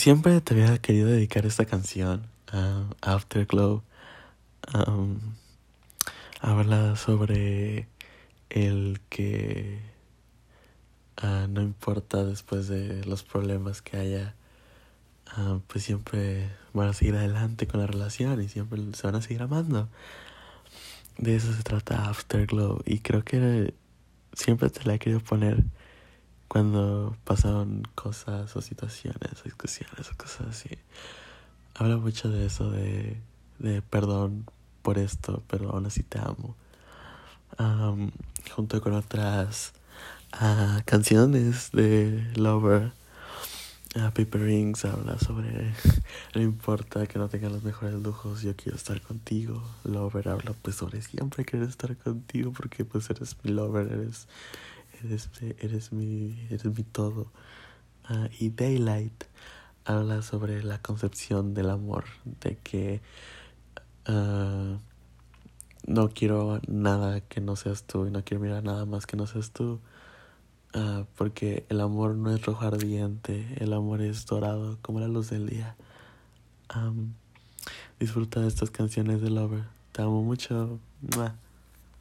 siempre te había querido dedicar esta canción a Afterglow. habla sobre el que uh, no importa después de los problemas que haya, uh, pues siempre van a seguir adelante con la relación y siempre se van a seguir amando. De eso se trata Afterglow y creo que siempre te la he querido poner cuando pasaron cosas o situaciones o discusiones o cosas así. Habla mucho de eso, de, de perdón por esto, pero aún así te amo. Um, junto con otras uh, canciones de Lover. Uh, Paper Rings habla sobre no importa que no tenga los mejores lujos, yo quiero estar contigo. Lover habla pues sobre siempre querer estar contigo porque pues eres mi lover, eres eres, eres mi eres mi todo. Uh, y Daylight habla sobre la concepción del amor, de que uh, no quiero nada que no seas tú y no quiero mirar nada más que no seas tú. Uh, porque el amor no es rojo ardiente, el amor es dorado como la luz del día. Disfruta de estas canciones de Lover. Te amo mucho.